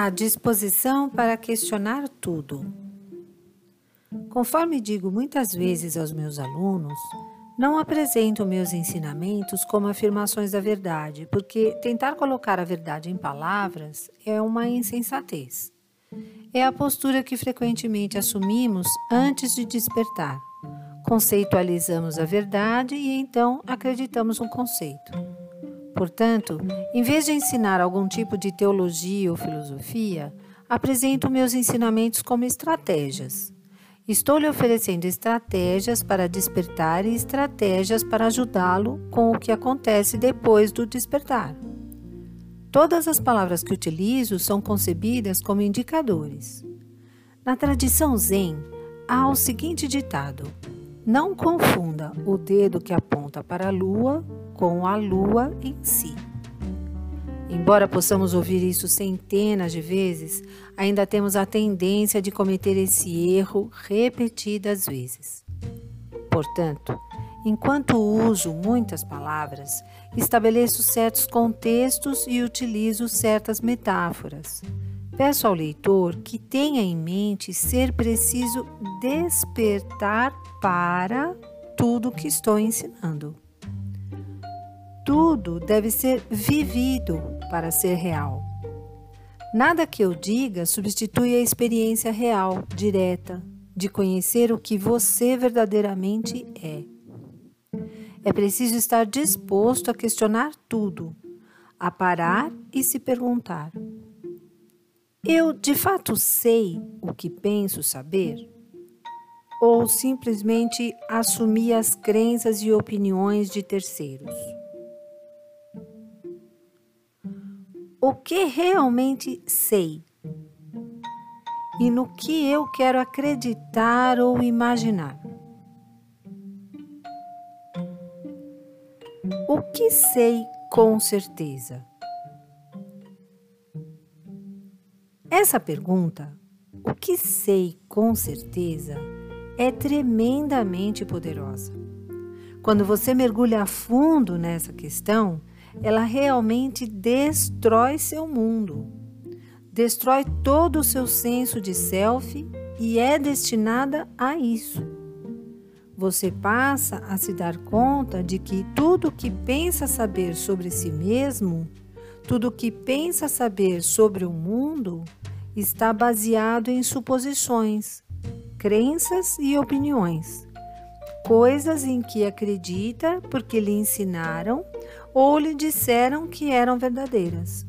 A disposição para questionar tudo. Conforme digo muitas vezes aos meus alunos, não apresento meus ensinamentos como afirmações da verdade, porque tentar colocar a verdade em palavras é uma insensatez. É a postura que frequentemente assumimos antes de despertar. Conceitualizamos a verdade e então acreditamos no conceito. Portanto, em vez de ensinar algum tipo de teologia ou filosofia, apresento meus ensinamentos como estratégias. Estou lhe oferecendo estratégias para despertar e estratégias para ajudá-lo com o que acontece depois do despertar. Todas as palavras que utilizo são concebidas como indicadores. Na tradição Zen, há o seguinte ditado: Não confunda o dedo que aponta para a lua com a lua em si. Embora possamos ouvir isso centenas de vezes, ainda temos a tendência de cometer esse erro repetidas vezes. Portanto, enquanto uso muitas palavras, estabeleço certos contextos e utilizo certas metáforas. Peço ao leitor que tenha em mente ser preciso despertar para tudo que estou ensinando. Tudo deve ser vivido para ser real. Nada que eu diga substitui a experiência real, direta, de conhecer o que você verdadeiramente é. É preciso estar disposto a questionar tudo, a parar e se perguntar: Eu de fato sei o que penso saber? Ou simplesmente assumir as crenças e opiniões de terceiros? O que realmente sei e no que eu quero acreditar ou imaginar. O que sei com certeza? Essa pergunta, o que sei com certeza, é tremendamente poderosa. Quando você mergulha a fundo nessa questão, ela realmente destrói seu mundo, destrói todo o seu senso de self e é destinada a isso. Você passa a se dar conta de que tudo que pensa saber sobre si mesmo, tudo que pensa saber sobre o mundo, está baseado em suposições, crenças e opiniões, coisas em que acredita porque lhe ensinaram ou lhe disseram que eram verdadeiras.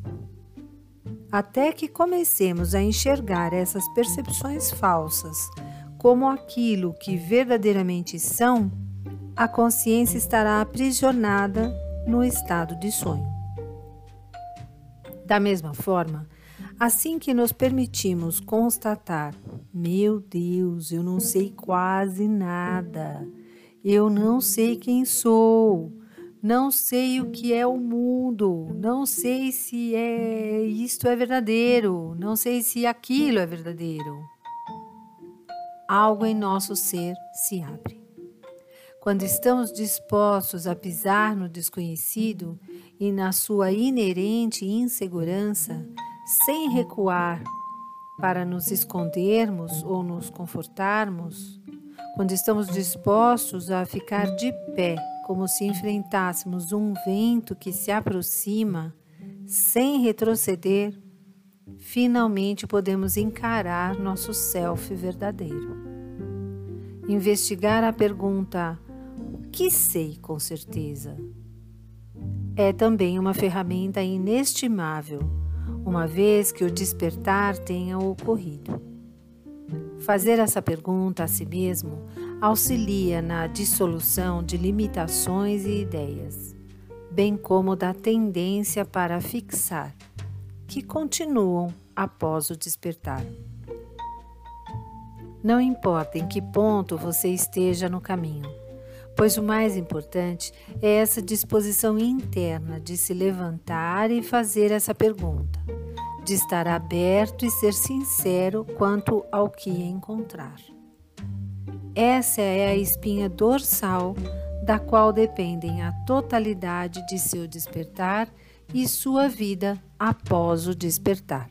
Até que comecemos a enxergar essas percepções falsas como aquilo que verdadeiramente são, a consciência estará aprisionada no estado de sonho. Da mesma forma, assim que nos permitimos constatar: meu Deus, eu não sei quase nada, eu não sei quem sou, não sei o que é o mundo, não sei se é isto é verdadeiro, não sei se aquilo é verdadeiro. Algo em nosso ser se abre. Quando estamos dispostos a pisar no desconhecido e na sua inerente insegurança, sem recuar para nos escondermos ou nos confortarmos, quando estamos dispostos a ficar de pé como se enfrentássemos um vento que se aproxima, sem retroceder, finalmente podemos encarar nosso self verdadeiro. Investigar a pergunta: o que sei com certeza? É também uma ferramenta inestimável, uma vez que o despertar tenha ocorrido. Fazer essa pergunta a si mesmo auxilia na dissolução de limitações e ideias, bem como da tendência para fixar, que continuam após o despertar. Não importa em que ponto você esteja no caminho, pois o mais importante é essa disposição interna de se levantar e fazer essa pergunta, de estar aberto e ser sincero quanto ao que encontrar. Essa é a espinha dorsal da qual dependem a totalidade de seu despertar e sua vida após o despertar.